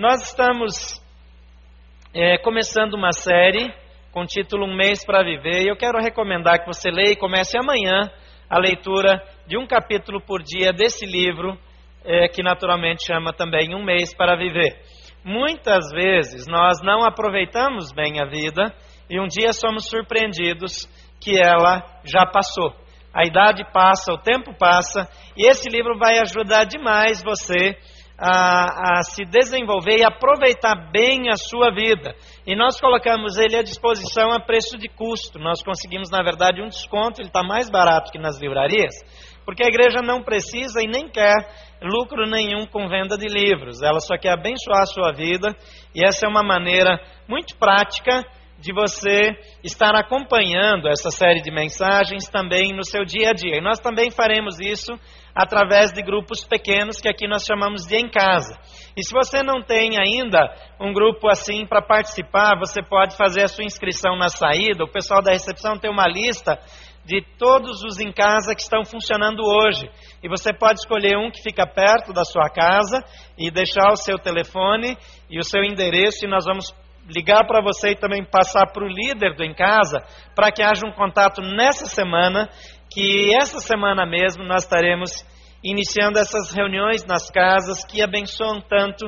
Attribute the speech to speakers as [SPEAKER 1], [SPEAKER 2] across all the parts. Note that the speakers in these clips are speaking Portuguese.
[SPEAKER 1] Nós estamos é, começando uma série com o título Um Mês para Viver e eu quero recomendar que você leia e comece amanhã a leitura de um capítulo por dia desse livro, é, que naturalmente chama também Um Mês para Viver. Muitas vezes nós não aproveitamos bem a vida e um dia somos surpreendidos que ela já passou. A idade passa, o tempo passa, e esse livro vai ajudar demais você a, a, se desenvolver e aproveitar bem a sua vida. E nós colocamos ele à disposição a preço de custo. Nós conseguimos, na verdade, um desconto, ele está mais barato que nas livrarias, porque a igreja não precisa e nem quer lucro nenhum com venda de livros. Ela só quer abençoar a sua vida, e essa é uma maneira muito prática de você estar acompanhando essa série de mensagens também no seu dia a dia. E nós também faremos isso através de grupos pequenos que aqui nós chamamos de em casa. E se você não tem ainda um grupo assim para participar, você pode fazer a sua inscrição na saída. O pessoal da recepção tem uma lista de todos os em casa que estão funcionando hoje. E você pode escolher um que fica perto da sua casa e deixar o seu telefone e o seu endereço e nós vamos ligar para você e também passar para o líder do em casa, para que haja um contato nessa semana, que essa semana mesmo nós estaremos iniciando essas reuniões nas casas que abençoam tanto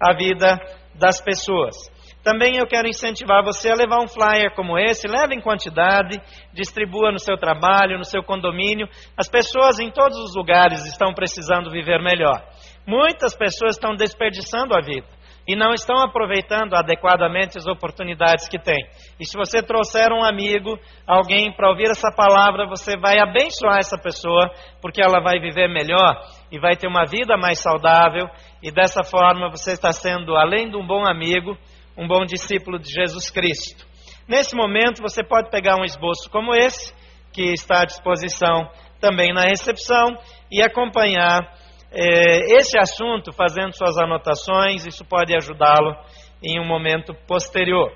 [SPEAKER 1] a vida das pessoas. Também eu quero incentivar você a levar um flyer como esse, leve em quantidade, distribua no seu trabalho, no seu condomínio. As pessoas em todos os lugares estão precisando viver melhor. Muitas pessoas estão desperdiçando a vida e não estão aproveitando adequadamente as oportunidades que têm. E se você trouxer um amigo, alguém para ouvir essa palavra, você vai abençoar essa pessoa, porque ela vai viver melhor e vai ter uma vida mais saudável, e dessa forma você está sendo, além de um bom amigo, um bom discípulo de Jesus Cristo. Nesse momento, você pode pegar um esboço como esse, que está à disposição também na recepção, e acompanhar é, esse assunto fazendo suas anotações, isso pode ajudá-lo em um momento posterior.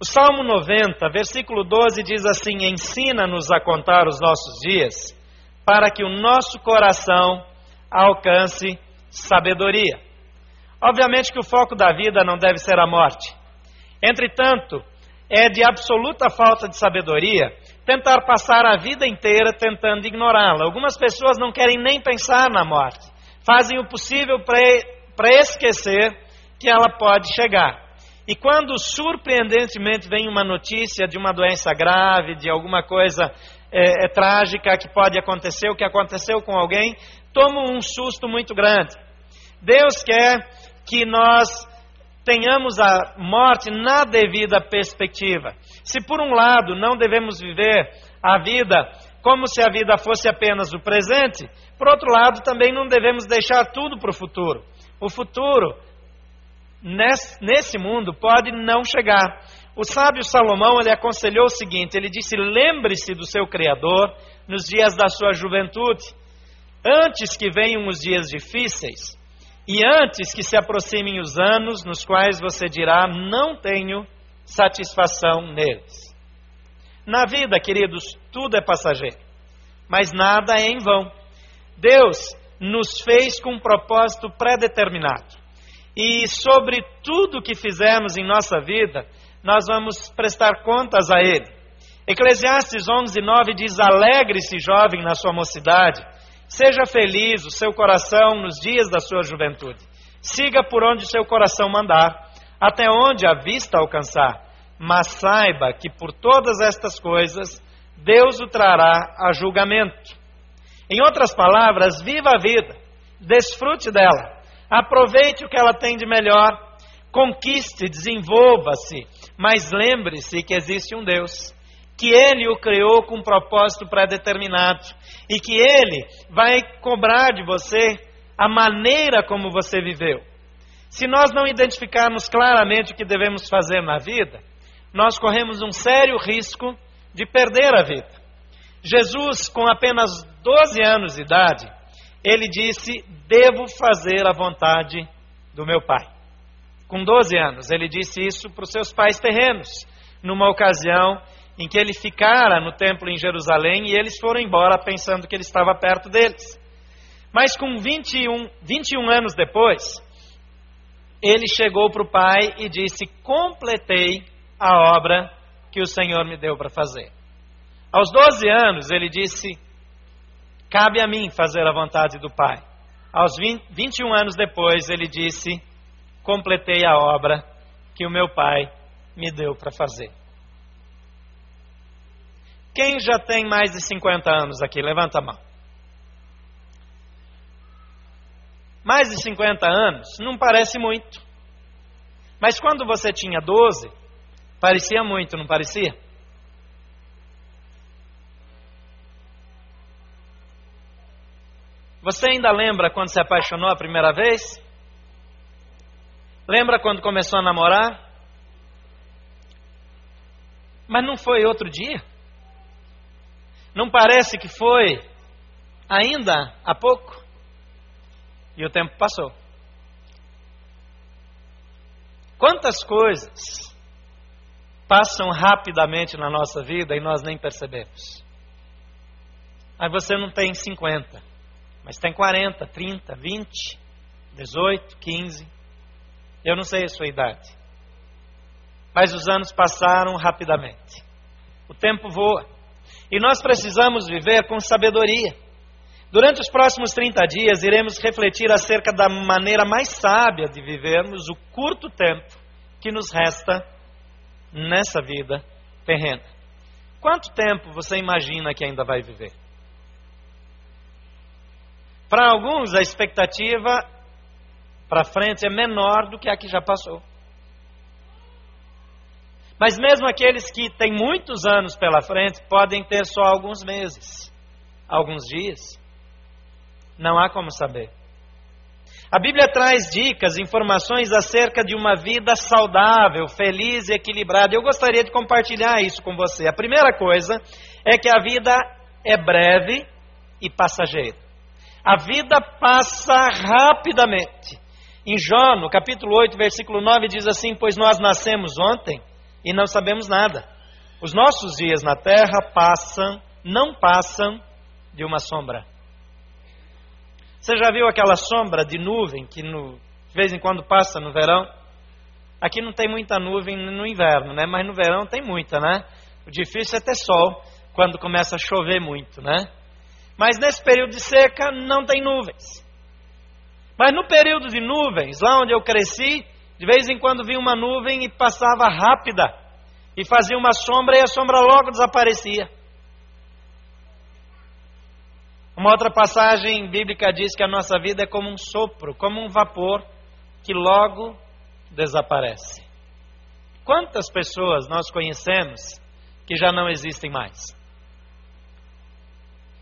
[SPEAKER 1] O Salmo 90, versículo 12 diz assim: Ensina-nos a contar os nossos dias, para que o nosso coração alcance sabedoria. Obviamente que o foco da vida não deve ser a morte. Entretanto, é de absoluta falta de sabedoria tentar passar a vida inteira tentando ignorá-la. Algumas pessoas não querem nem pensar na morte, fazem o possível para esquecer que ela pode chegar. E quando surpreendentemente vem uma notícia de uma doença grave, de alguma coisa é, é, trágica que pode acontecer, o que aconteceu com alguém, toma um susto muito grande. Deus quer que nós tenhamos a morte na devida perspectiva. Se por um lado não devemos viver a vida como se a vida fosse apenas o presente, por outro lado também não devemos deixar tudo para o futuro. O futuro nesse mundo pode não chegar. O sábio Salomão ele aconselhou o seguinte: ele disse: lembre-se do seu Criador nos dias da sua juventude, antes que venham os dias difíceis e antes que se aproximem os anos nos quais você dirá: Não tenho satisfação neles. Na vida, queridos, tudo é passageiro, mas nada é em vão. Deus nos fez com um propósito pré-determinado. E sobre tudo que fizemos em nossa vida, nós vamos prestar contas a Ele. Eclesiastes 11, 9 diz: Alegre-se, jovem, na sua mocidade Seja feliz o seu coração nos dias da sua juventude. Siga por onde seu coração mandar, até onde a vista alcançar. Mas saiba que por todas estas coisas Deus o trará a julgamento. Em outras palavras, viva a vida, desfrute dela, aproveite o que ela tem de melhor, conquiste, desenvolva-se, mas lembre-se que existe um Deus que Ele o criou com um propósito pré-determinado e que Ele vai cobrar de você a maneira como você viveu. Se nós não identificarmos claramente o que devemos fazer na vida, nós corremos um sério risco de perder a vida. Jesus, com apenas 12 anos de idade, ele disse: Devo fazer a vontade do meu Pai. Com 12 anos, ele disse isso para os seus pais terrenos, numa ocasião em que ele ficara no templo em Jerusalém e eles foram embora pensando que ele estava perto deles. Mas com 21, 21 anos depois, ele chegou para o pai e disse: Completei a obra que o Senhor me deu para fazer. Aos 12 anos, ele disse: Cabe a mim fazer a vontade do pai. Aos 20, 21 anos depois, ele disse: Completei a obra que o meu pai me deu para fazer. Quem já tem mais de 50 anos aqui? Levanta a mão. Mais de 50 anos não parece muito. Mas quando você tinha 12, parecia muito, não parecia? Você ainda lembra quando se apaixonou a primeira vez? Lembra quando começou a namorar? Mas não foi outro dia? Não parece que foi ainda há pouco? E o tempo passou. Quantas coisas passam rapidamente na nossa vida e nós nem percebemos? Aí você não tem 50, mas tem 40, 30, 20, 18, 15. Eu não sei a sua idade. Mas os anos passaram rapidamente. O tempo voa. E nós precisamos viver com sabedoria. Durante os próximos 30 dias, iremos refletir acerca da maneira mais sábia de vivermos o curto tempo que nos resta nessa vida terrena. Quanto tempo você imagina que ainda vai viver? Para alguns, a expectativa para frente é menor do que a que já passou. Mas mesmo aqueles que têm muitos anos pela frente podem ter só alguns meses, alguns dias. Não há como saber. A Bíblia traz dicas, informações acerca de uma vida saudável, feliz e equilibrada. Eu gostaria de compartilhar isso com você. A primeira coisa é que a vida é breve e passageira. A vida passa rapidamente. Em Jó, no capítulo 8, versículo 9, diz assim: Pois nós nascemos ontem e não sabemos nada. Os nossos dias na terra passam, não passam de uma sombra. Você já viu aquela sombra de nuvem que no, de vez em quando passa no verão? Aqui não tem muita nuvem no inverno, né? Mas no verão tem muita, né? O difícil é ter sol quando começa a chover muito, né? Mas nesse período de seca não tem nuvens. Mas no período de nuvens, lá onde eu cresci, de vez em quando vinha uma nuvem e passava rápida e fazia uma sombra e a sombra logo desaparecia. Uma outra passagem bíblica diz que a nossa vida é como um sopro, como um vapor que logo desaparece. Quantas pessoas nós conhecemos que já não existem mais?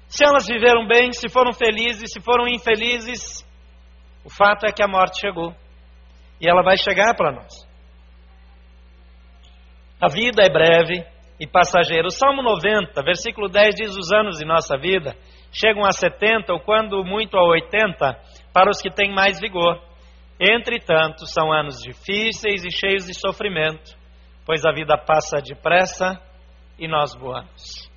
[SPEAKER 1] Se elas viveram bem, se foram felizes, se foram infelizes, o fato é que a morte chegou. E ela vai chegar para nós. A vida é breve e passageira. O Salmo 90, versículo 10 diz: Os anos de nossa vida chegam a 70 ou quando muito a 80 para os que têm mais vigor. Entretanto, são anos difíceis e cheios de sofrimento, pois a vida passa depressa e nós voamos.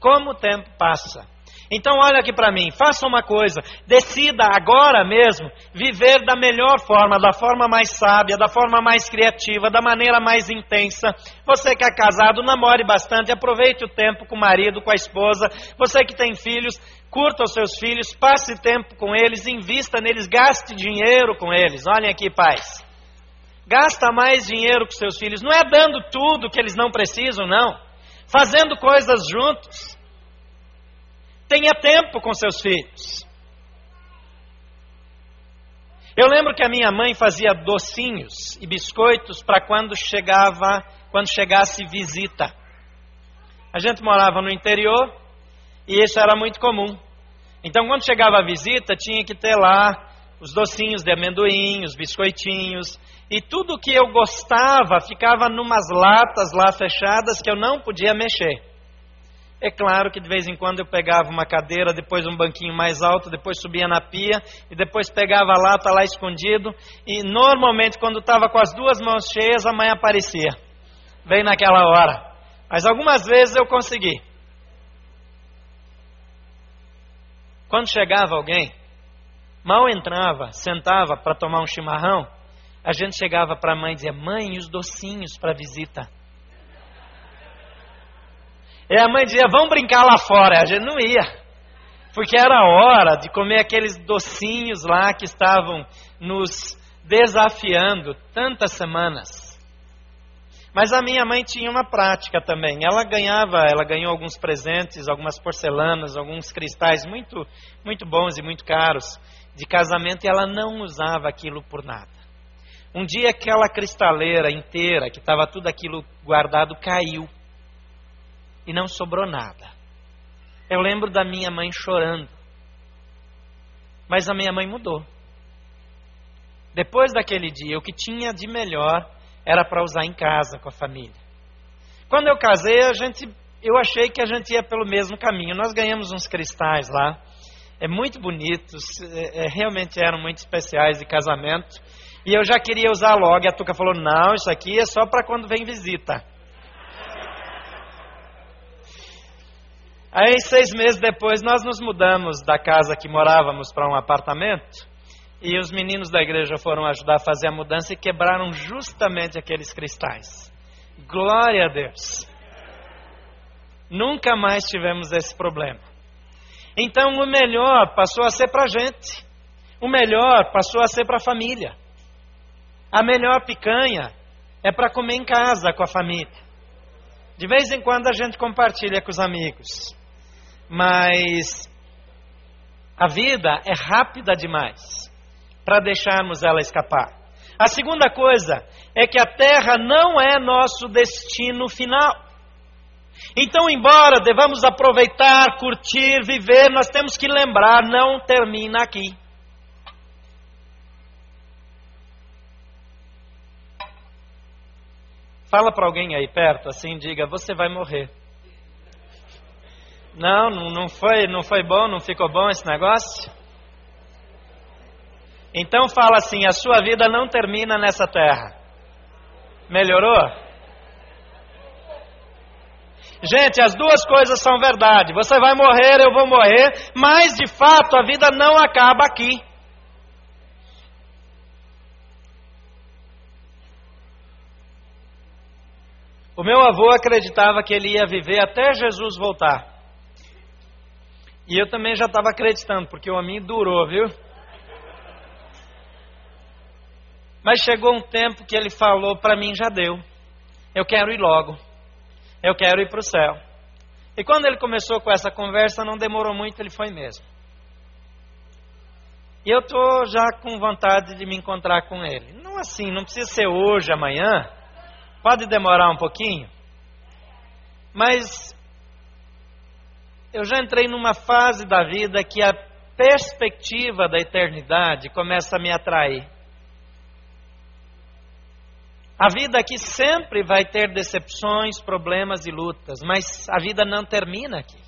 [SPEAKER 1] Como o tempo passa. Então, olha aqui para mim, faça uma coisa, decida agora mesmo viver da melhor forma, da forma mais sábia, da forma mais criativa, da maneira mais intensa. Você que é casado, namore bastante, aproveite o tempo com o marido, com a esposa. Você que tem filhos, curta os seus filhos, passe tempo com eles, invista neles, gaste dinheiro com eles. Olhem aqui, pais. Gasta mais dinheiro com seus filhos, não é dando tudo que eles não precisam, não. Fazendo coisas juntos Tenha tempo com seus filhos. Eu lembro que a minha mãe fazia docinhos e biscoitos para quando chegava, quando chegasse visita. A gente morava no interior e isso era muito comum. Então, quando chegava a visita, tinha que ter lá os docinhos de amendoim, os biscoitinhos, e tudo que eu gostava ficava numas latas lá fechadas que eu não podia mexer. É claro que de vez em quando eu pegava uma cadeira, depois um banquinho mais alto, depois subia na pia e depois pegava a lata lá escondido. E normalmente, quando estava com as duas mãos cheias, a mãe aparecia. Bem naquela hora. Mas algumas vezes eu consegui. Quando chegava alguém, mal entrava, sentava para tomar um chimarrão, a gente chegava para a mãe e dizia: Mãe, e os docinhos para visita? E a mãe dizia: Vamos brincar lá fora. A gente não ia, porque era hora de comer aqueles docinhos lá que estavam nos desafiando tantas semanas. Mas a minha mãe tinha uma prática também. Ela ganhava, ela ganhou alguns presentes, algumas porcelanas, alguns cristais muito, muito bons e muito caros de casamento e ela não usava aquilo por nada. Um dia aquela cristaleira inteira, que estava tudo aquilo guardado, caiu e não sobrou nada. Eu lembro da minha mãe chorando. Mas a minha mãe mudou. Depois daquele dia, o que tinha de melhor era para usar em casa com a família. Quando eu casei, a gente, eu achei que a gente ia pelo mesmo caminho. Nós ganhamos uns cristais lá, é muito bonitos, é, é, realmente eram muito especiais de casamento. E eu já queria usar logo. E a Tuca falou: não, isso aqui é só para quando vem visita. Aí, seis meses depois, nós nos mudamos da casa que morávamos para um apartamento. E os meninos da igreja foram ajudar a fazer a mudança e quebraram justamente aqueles cristais. Glória a Deus. Nunca mais tivemos esse problema. Então o melhor passou a ser para a gente. O melhor passou a ser para a família. A melhor picanha é para comer em casa com a família. De vez em quando a gente compartilha com os amigos. Mas a vida é rápida demais para deixarmos ela escapar. A segunda coisa é que a terra não é nosso destino final. Então, embora devamos aproveitar, curtir, viver, nós temos que lembrar: não termina aqui. Fala para alguém aí perto, assim, diga: você vai morrer. Não, não foi, não foi bom, não ficou bom esse negócio? Então fala assim: a sua vida não termina nessa terra. Melhorou? Gente, as duas coisas são verdade. Você vai morrer, eu vou morrer, mas de fato a vida não acaba aqui. O meu avô acreditava que ele ia viver até Jesus voltar. E eu também já estava acreditando, porque o homem durou, viu? Mas chegou um tempo que ele falou: para mim já deu. Eu quero ir logo. Eu quero ir para o céu. E quando ele começou com essa conversa, não demorou muito, ele foi mesmo. E eu estou já com vontade de me encontrar com ele. Não assim, não precisa ser hoje, amanhã. Pode demorar um pouquinho. Mas eu já entrei numa fase da vida que a perspectiva da eternidade começa a me atrair. A vida aqui sempre vai ter decepções, problemas e lutas, mas a vida não termina aqui.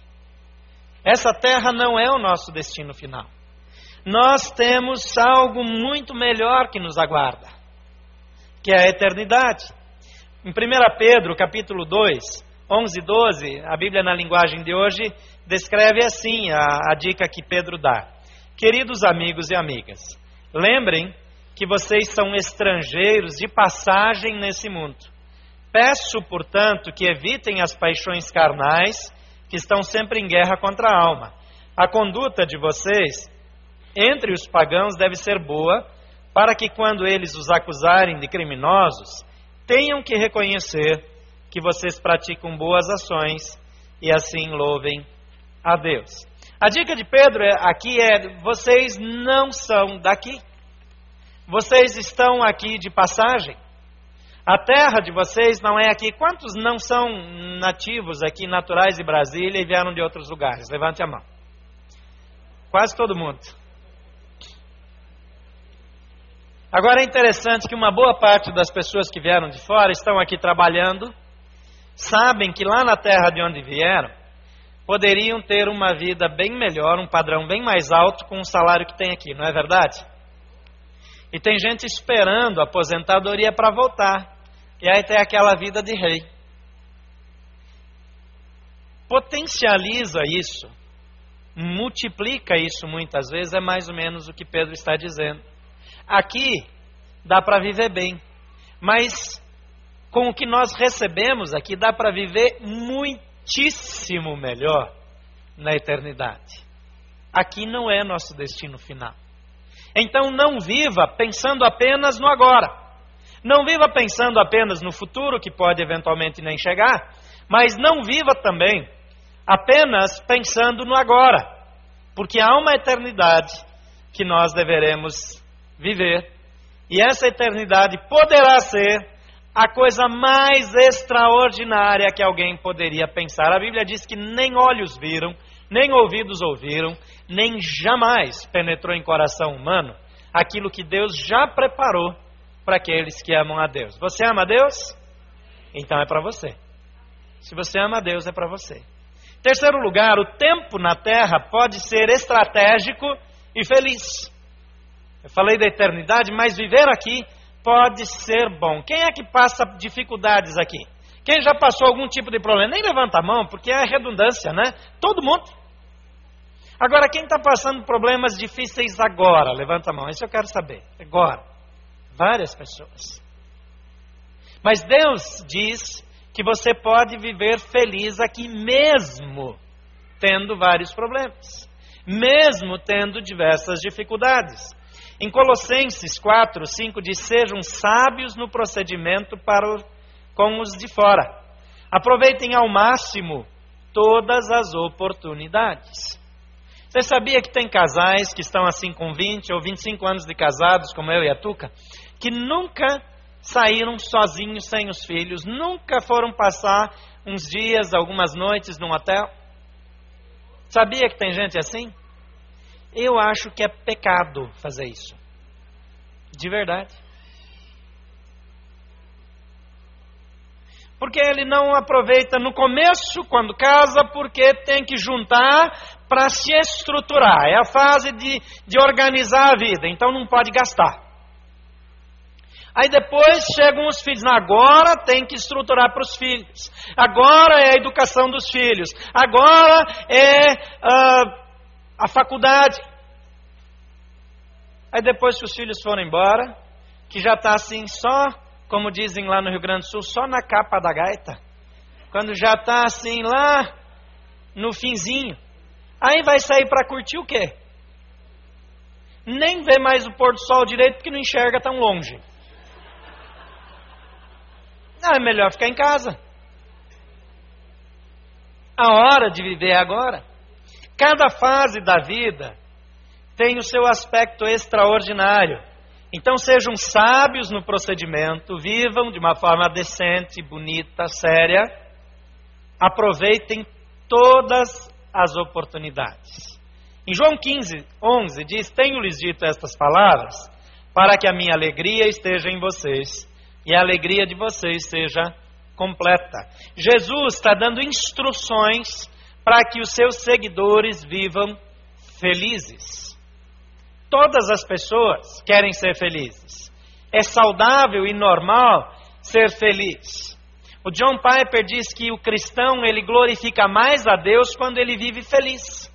[SPEAKER 1] Essa terra não é o nosso destino final. Nós temos algo muito melhor que nos aguarda, que é a eternidade. Em 1 Pedro, capítulo 2, 11 e 12, a Bíblia na linguagem de hoje descreve assim a, a dica que Pedro dá. Queridos amigos e amigas, lembrem que vocês são estrangeiros de passagem nesse mundo. Peço, portanto, que evitem as paixões carnais que estão sempre em guerra contra a alma. A conduta de vocês entre os pagãos deve ser boa, para que quando eles os acusarem de criminosos, tenham que reconhecer que vocês praticam boas ações e assim louvem a Deus. A dica de Pedro aqui é: vocês não são daqui. Vocês estão aqui de passagem? A terra de vocês não é aqui. Quantos não são nativos aqui, naturais de Brasília e vieram de outros lugares? Levante a mão. Quase todo mundo. Agora é interessante que uma boa parte das pessoas que vieram de fora estão aqui trabalhando, sabem que lá na terra de onde vieram, poderiam ter uma vida bem melhor, um padrão bem mais alto com o salário que tem aqui, não é verdade? E tem gente esperando a aposentadoria para voltar. E aí tem aquela vida de rei. Potencializa isso, multiplica isso muitas vezes, é mais ou menos o que Pedro está dizendo. Aqui, dá para viver bem. Mas com o que nós recebemos aqui, dá para viver muitíssimo melhor na eternidade. Aqui não é nosso destino final. Então não viva pensando apenas no agora. Não viva pensando apenas no futuro, que pode eventualmente nem chegar, mas não viva também apenas pensando no agora, porque há uma eternidade que nós deveremos viver, e essa eternidade poderá ser a coisa mais extraordinária que alguém poderia pensar. A Bíblia diz que nem olhos viram, nem ouvidos ouviram, nem jamais penetrou em coração humano aquilo que Deus já preparou para aqueles que amam a Deus. Você ama a Deus? Então é para você. Se você ama a Deus, é para você. Terceiro lugar, o tempo na terra pode ser estratégico e feliz. Eu falei da eternidade, mas viver aqui pode ser bom. Quem é que passa dificuldades aqui? Quem já passou algum tipo de problema? Nem levanta a mão, porque é redundância, né? Todo mundo. Agora, quem está passando problemas difíceis agora? Levanta a mão, isso eu quero saber. Agora. Várias pessoas. Mas Deus diz que você pode viver feliz aqui mesmo tendo vários problemas, mesmo tendo diversas dificuldades. Em Colossenses 4, 5 diz: Sejam sábios no procedimento para com os de fora. Aproveitem ao máximo todas as oportunidades. Você sabia que tem casais que estão assim com 20 ou 25 anos de casados, como eu e a Tuca, que nunca saíram sozinhos sem os filhos, nunca foram passar uns dias, algumas noites num hotel? Sabia que tem gente assim? Eu acho que é pecado fazer isso. De verdade. Porque ele não aproveita no começo, quando casa, porque tem que juntar para se estruturar. É a fase de, de organizar a vida, então não pode gastar. Aí depois chegam os filhos. Agora tem que estruturar para os filhos. Agora é a educação dos filhos. Agora é uh, a faculdade. Aí depois que os filhos foram embora, que já está assim só, como dizem lá no Rio Grande do Sul, só na capa da gaita. Quando já está assim lá no finzinho. Aí vai sair para curtir o quê? Nem vê mais o pôr do sol direito porque não enxerga tão longe. Não, é melhor ficar em casa. A hora de viver é agora. Cada fase da vida tem o seu aspecto extraordinário. Então sejam sábios no procedimento, vivam de uma forma decente, bonita, séria. Aproveitem todas as oportunidades. Em João 15, 11 diz: Tenho-lhes dito estas palavras para que a minha alegria esteja em vocês e a alegria de vocês seja completa. Jesus está dando instruções para que os seus seguidores vivam felizes. Todas as pessoas querem ser felizes. É saudável e normal ser feliz. O John Piper diz que o cristão ele glorifica mais a Deus quando ele vive feliz.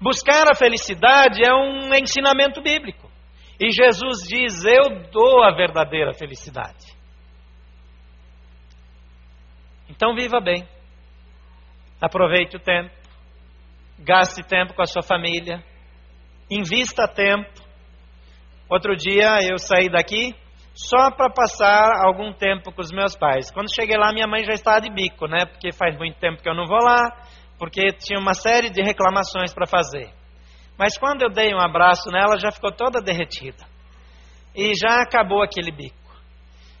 [SPEAKER 1] Buscar a felicidade é um ensinamento bíblico. E Jesus diz: Eu dou a verdadeira felicidade. Então viva bem. Aproveite o tempo. Gaste tempo com a sua família. Invista tempo. Outro dia eu saí daqui só para passar algum tempo com os meus pais. Quando cheguei lá, minha mãe já estava de bico, né? Porque faz muito tempo que eu não vou lá, porque tinha uma série de reclamações para fazer. Mas quando eu dei um abraço nela, já ficou toda derretida. E já acabou aquele bico.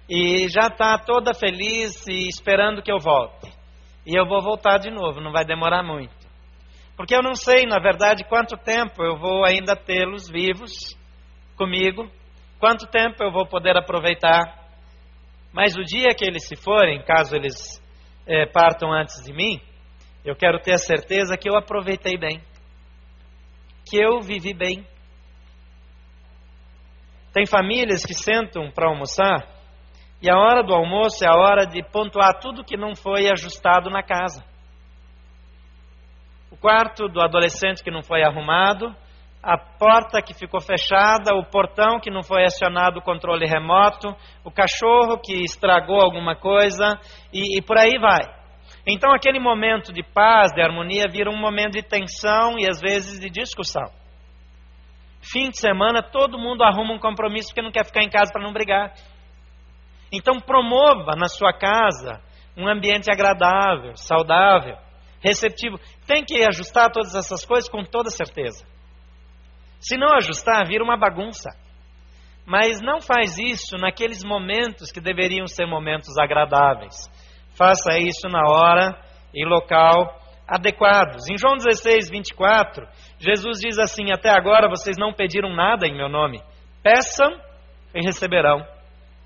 [SPEAKER 1] E já está toda feliz e esperando que eu volte. E eu vou voltar de novo, não vai demorar muito. Porque eu não sei, na verdade, quanto tempo eu vou ainda tê-los vivos comigo Quanto tempo eu vou poder aproveitar? Mas o dia que eles se forem, caso eles é, partam antes de mim, eu quero ter a certeza que eu aproveitei bem, que eu vivi bem. Tem famílias que sentam para almoçar e a hora do almoço é a hora de pontuar tudo que não foi ajustado na casa. O quarto do adolescente que não foi arrumado, a porta que ficou fechada, o portão que não foi acionado o controle remoto, o cachorro que estragou alguma coisa e, e por aí vai. Então aquele momento de paz, de harmonia, vira um momento de tensão e às vezes de discussão. Fim de semana, todo mundo arruma um compromisso porque não quer ficar em casa para não brigar. Então promova na sua casa um ambiente agradável, saudável, receptivo. Tem que ajustar todas essas coisas com toda certeza. Se não ajustar, vira uma bagunça. Mas não faz isso naqueles momentos que deveriam ser momentos agradáveis. Faça isso na hora e local adequados. Em João 16, 24, Jesus diz assim: Até agora vocês não pediram nada em meu nome. Peçam e receberão,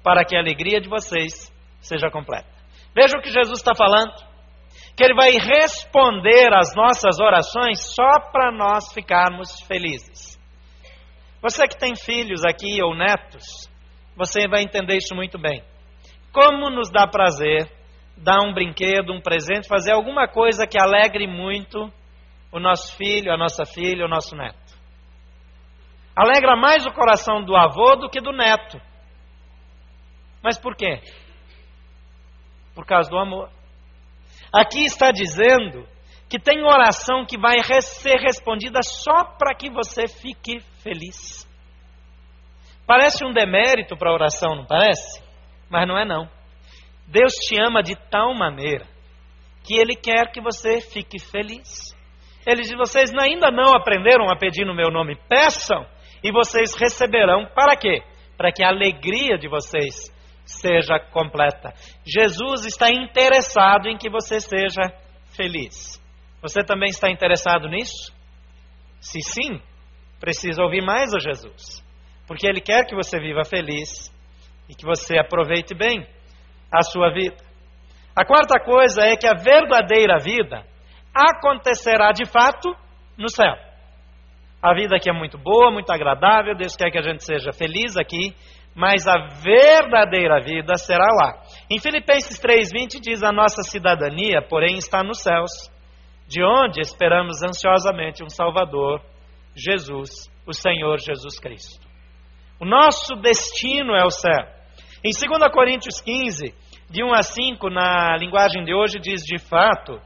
[SPEAKER 1] para que a alegria de vocês seja completa. Veja o que Jesus está falando. Que Ele vai responder às nossas orações só para nós ficarmos felizes. Você que tem filhos aqui ou netos, você vai entender isso muito bem. Como nos dá prazer dar um brinquedo, um presente, fazer alguma coisa que alegre muito o nosso filho, a nossa filha, o nosso neto. Alegra mais o coração do avô do que do neto. Mas por quê? Por causa do amor. Aqui está dizendo que tem oração que vai ser respondida só para que você fique feliz. Parece um demérito para a oração, não parece? Mas não é não. Deus te ama de tal maneira que Ele quer que você fique feliz. Ele diz: vocês ainda não aprenderam a pedir no meu nome, peçam e vocês receberão. Para quê? Para que a alegria de vocês seja completa. Jesus está interessado em que você seja feliz. Você também está interessado nisso? Se sim, precisa ouvir mais a Jesus, porque Ele quer que você viva feliz e que você aproveite bem a sua vida. A quarta coisa é que a verdadeira vida acontecerá de fato no céu. A vida aqui é muito boa, muito agradável, Deus quer que a gente seja feliz aqui, mas a verdadeira vida será lá. Em Filipenses 3:20 diz: "A nossa cidadania, porém, está nos céus, de onde esperamos ansiosamente um Salvador, Jesus, o Senhor Jesus Cristo. O nosso destino é o céu. Em 2 Coríntios 15, de 1 a 5, na linguagem de hoje, diz: De fato,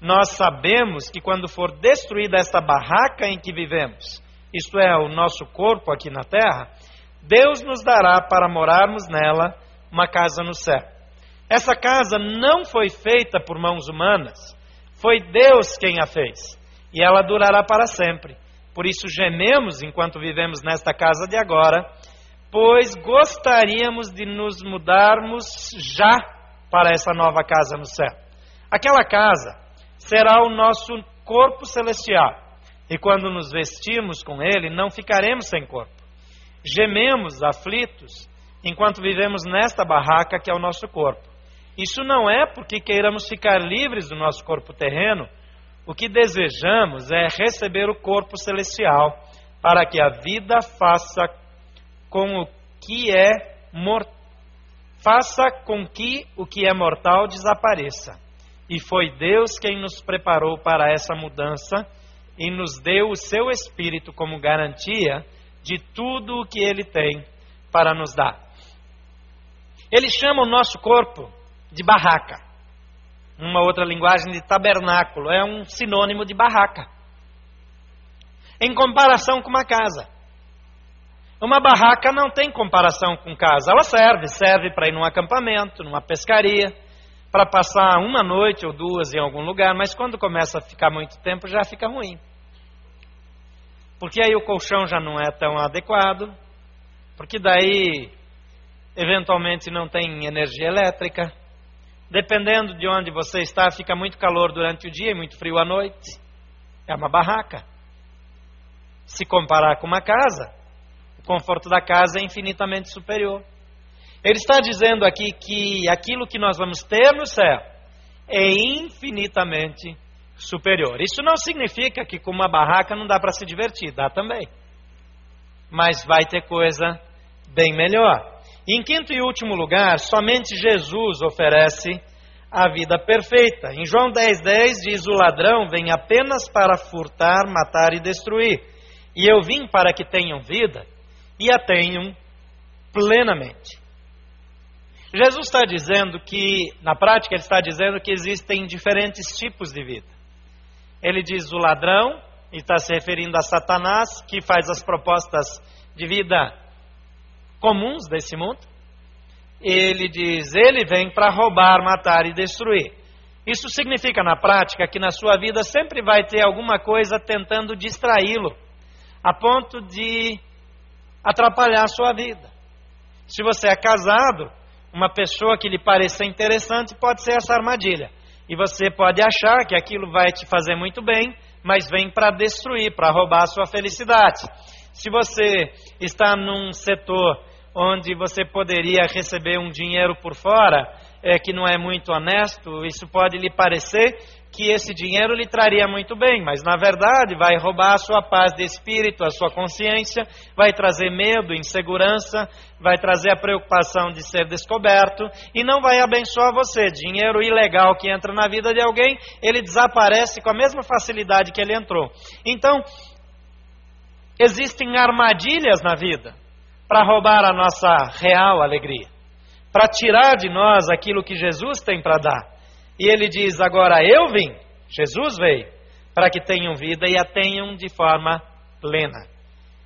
[SPEAKER 1] nós sabemos que quando for destruída esta barraca em que vivemos, isto é, o nosso corpo aqui na terra, Deus nos dará para morarmos nela uma casa no céu. Essa casa não foi feita por mãos humanas, foi Deus quem a fez, e ela durará para sempre. Por isso gememos enquanto vivemos nesta casa de agora, pois gostaríamos de nos mudarmos já para essa nova casa no céu. Aquela casa será o nosso corpo celestial, e quando nos vestimos com ele, não ficaremos sem corpo. Gememos aflitos enquanto vivemos nesta barraca que é o nosso corpo isso não é porque queiramos ficar livres do nosso corpo terreno. O que desejamos é receber o corpo celestial para que a vida faça com o que é mortal faça com que o que é mortal desapareça. E foi Deus quem nos preparou para essa mudança e nos deu o seu Espírito como garantia de tudo o que Ele tem para nos dar. Ele chama o nosso corpo de barraca. Uma outra linguagem de tabernáculo, é um sinônimo de barraca. Em comparação com uma casa. Uma barraca não tem comparação com casa. Ela serve, serve para ir num acampamento, numa pescaria, para passar uma noite ou duas em algum lugar, mas quando começa a ficar muito tempo já fica ruim. Porque aí o colchão já não é tão adequado, porque daí eventualmente não tem energia elétrica, Dependendo de onde você está, fica muito calor durante o dia e muito frio à noite. É uma barraca. Se comparar com uma casa, o conforto da casa é infinitamente superior. Ele está dizendo aqui que aquilo que nós vamos ter no céu é infinitamente superior. Isso não significa que com uma barraca não dá para se divertir, dá também. Mas vai ter coisa bem melhor. Em quinto e último lugar, somente Jesus oferece a vida perfeita. Em João 10,10 10, diz: O ladrão vem apenas para furtar, matar e destruir. E eu vim para que tenham vida e a tenham plenamente. Jesus está dizendo que, na prática, ele está dizendo que existem diferentes tipos de vida. Ele diz o ladrão, e está se referindo a Satanás, que faz as propostas de vida comuns desse mundo. Ele diz: ele vem para roubar, matar e destruir. Isso significa, na prática, que na sua vida sempre vai ter alguma coisa tentando distraí-lo, a ponto de atrapalhar a sua vida. Se você é casado, uma pessoa que lhe pareça interessante pode ser essa armadilha. E você pode achar que aquilo vai te fazer muito bem, mas vem para destruir, para roubar a sua felicidade. Se você está num setor onde você poderia receber um dinheiro por fora, é, que não é muito honesto, isso pode lhe parecer que esse dinheiro lhe traria muito bem, mas na verdade vai roubar a sua paz de espírito, a sua consciência, vai trazer medo, insegurança, vai trazer a preocupação de ser descoberto e não vai abençoar você. Dinheiro ilegal que entra na vida de alguém, ele desaparece com a mesma facilidade que ele entrou. Então, existem armadilhas na vida para roubar a nossa real alegria, para tirar de nós aquilo que Jesus tem para dar. E ele diz: Agora eu vim, Jesus veio, para que tenham vida e a tenham de forma plena.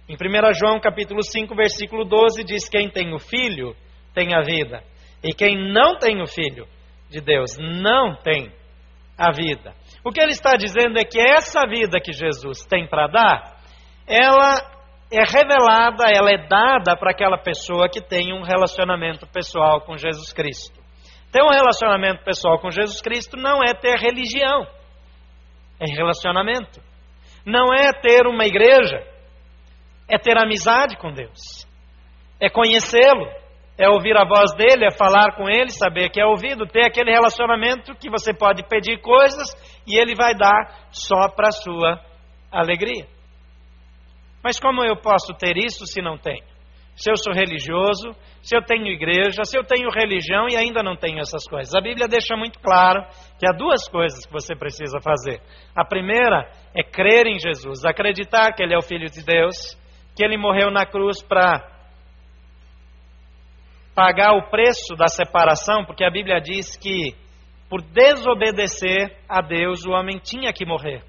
[SPEAKER 1] Em 1 João capítulo 5, versículo 12, diz: Quem tem o filho tem a vida, e quem não tem o filho de Deus não tem a vida. O que ele está dizendo é que essa vida que Jesus tem para dar, ela é revelada, ela é dada para aquela pessoa que tem um relacionamento pessoal com Jesus Cristo. Ter um relacionamento pessoal com Jesus Cristo não é ter religião, é relacionamento. Não é ter uma igreja, é ter amizade com Deus, é conhecê-lo, é ouvir a voz dele, é falar com ele, saber que é ouvido, ter aquele relacionamento que você pode pedir coisas e ele vai dar só para sua alegria. Mas como eu posso ter isso se não tenho? Se eu sou religioso, se eu tenho igreja, se eu tenho religião e ainda não tenho essas coisas. A Bíblia deixa muito claro que há duas coisas que você precisa fazer. A primeira é crer em Jesus, acreditar que Ele é o Filho de Deus, que Ele morreu na cruz para pagar o preço da separação, porque a Bíblia diz que por desobedecer a Deus o homem tinha que morrer.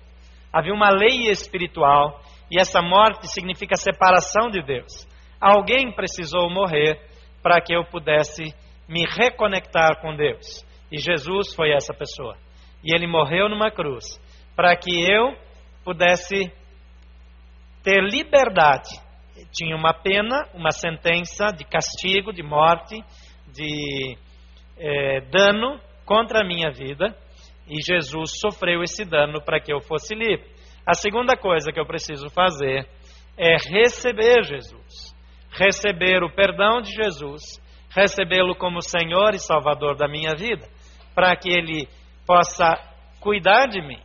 [SPEAKER 1] Havia uma lei espiritual e essa morte significa separação de Deus. Alguém precisou morrer para que eu pudesse me reconectar com Deus. E Jesus foi essa pessoa. E ele morreu numa cruz para que eu pudesse ter liberdade. Tinha uma pena, uma sentença de castigo, de morte, de é, dano contra a minha vida. E Jesus sofreu esse dano para que eu fosse livre. A segunda coisa que eu preciso fazer é receber Jesus receber o perdão de Jesus, recebê-lo como Senhor e Salvador da minha vida, para que Ele possa cuidar de mim.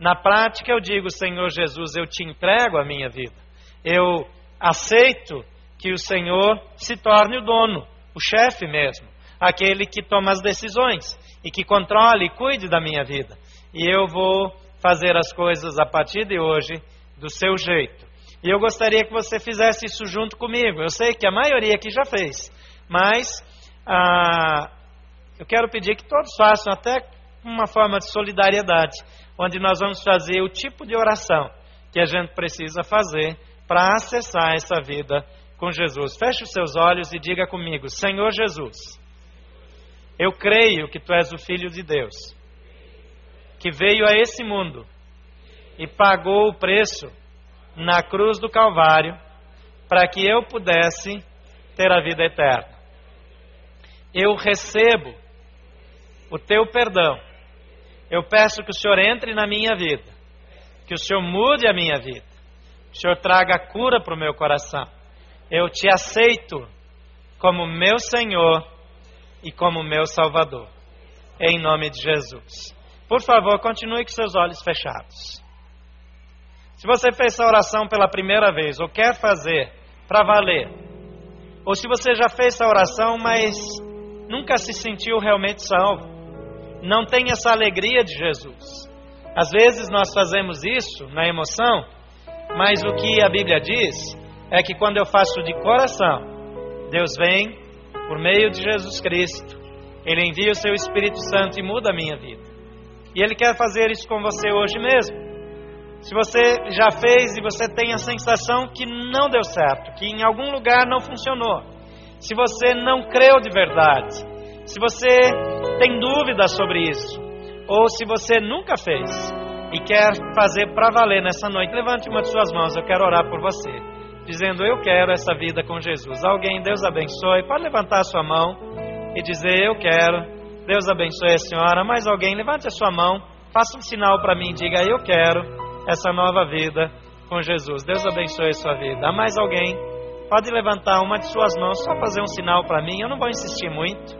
[SPEAKER 1] Na prática, eu digo, Senhor Jesus, eu te entrego a minha vida. Eu aceito que o Senhor se torne o dono, o chefe mesmo, aquele que toma as decisões e que controle e cuide da minha vida. E eu vou fazer as coisas a partir de hoje do seu jeito. E eu gostaria que você fizesse isso junto comigo. Eu sei que a maioria aqui já fez, mas ah, eu quero pedir que todos façam, até uma forma de solidariedade, onde nós vamos fazer o tipo de oração que a gente precisa fazer para acessar essa vida com Jesus. Feche os seus olhos e diga comigo: Senhor Jesus, eu creio que tu és o Filho de Deus, que veio a esse mundo e pagou o preço na cruz do Calvário para que eu pudesse ter a vida eterna. Eu recebo o teu perdão. Eu peço que o Senhor entre na minha vida, que o Senhor mude a minha vida, que o Senhor traga cura para o meu coração. Eu te aceito como meu Senhor e como meu Salvador. Em nome de Jesus. Por favor, continue com seus olhos fechados. Se você fez essa oração pela primeira vez ou quer fazer para valer, ou se você já fez essa oração, mas nunca se sentiu realmente salvo, não tem essa alegria de Jesus. Às vezes nós fazemos isso na emoção Mas o que a Bíblia diz é que quando eu faço de coração, Deus vem por meio de Jesus Cristo, Ele envia o seu Espírito Santo e muda a minha vida. E Ele quer fazer isso com você hoje mesmo. Se você já fez e você tem a sensação que não deu certo, que em algum lugar não funcionou, se você não creu de verdade, se você tem dúvidas sobre isso, ou se você nunca fez e quer fazer para valer nessa noite, levante uma de suas mãos, eu quero orar por você, dizendo: Eu quero essa vida com Jesus. Alguém, Deus abençoe, pode levantar a sua mão e dizer: Eu quero. Deus abençoe a senhora. Mais alguém, levante a sua mão, faça um sinal para mim, diga: Eu quero essa nova vida com Jesus. Deus abençoe a sua vida. Mais alguém? Pode levantar uma de suas mãos, só fazer um sinal para mim. Eu não vou insistir muito,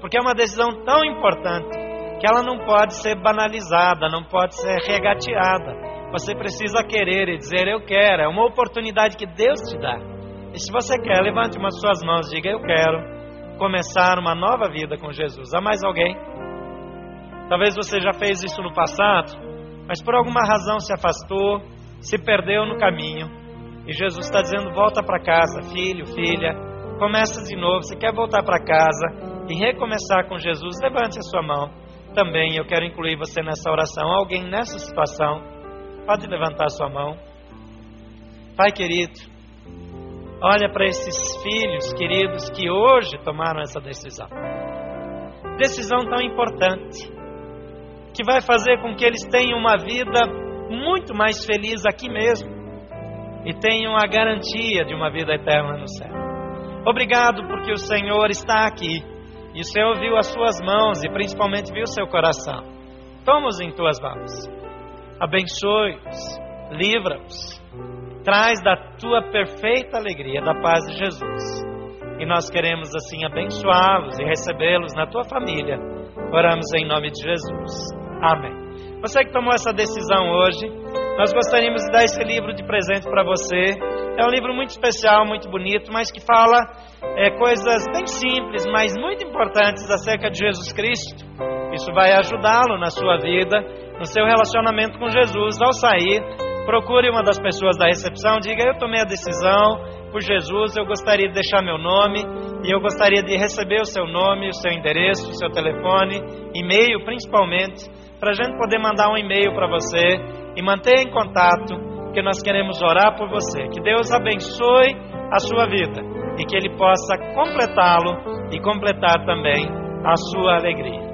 [SPEAKER 1] porque é uma decisão tão importante que ela não pode ser banalizada, não pode ser regateada. Você precisa querer e dizer eu quero. É uma oportunidade que Deus te dá. E se você quer, levante uma de suas mãos diga eu quero começar uma nova vida com Jesus. Há mais alguém? Talvez você já fez isso no passado, mas por alguma razão se afastou, se perdeu no caminho. E Jesus está dizendo: volta para casa, filho, filha, começa de novo. Você quer voltar para casa e recomeçar com Jesus? Levante a sua mão. Também eu quero incluir você nessa oração. Alguém nessa situação, pode levantar a sua mão. Pai querido, olha para esses filhos queridos que hoje tomaram essa decisão. Decisão tão importante que vai fazer com que eles tenham uma vida muito mais feliz aqui mesmo e tenham a garantia de uma vida eterna no céu. Obrigado porque o Senhor está aqui e o Senhor viu as suas mãos e principalmente viu o seu coração. Toma-os em tuas mãos. Abençoe-os, livra-os, traz da tua perfeita alegria, da paz de Jesus. E nós queremos assim abençoá-los e recebê-los na tua família. Oramos em nome de Jesus. Amém. Você que tomou essa decisão hoje, nós gostaríamos de dar esse livro de presente para você. É um livro muito especial, muito bonito, mas que fala é, coisas bem simples, mas muito importantes acerca de Jesus Cristo. Isso vai ajudá-lo na sua vida, no seu relacionamento com Jesus. Ao sair, procure uma das pessoas da recepção, diga: Eu tomei a decisão por Jesus, eu gostaria de deixar meu nome e eu gostaria de receber o seu nome, o seu endereço, o seu telefone, e-mail principalmente para a gente poder mandar um e-mail para você e manter em contato, que nós queremos orar por você. Que Deus abençoe a sua vida e que Ele possa completá-lo e completar também a sua alegria.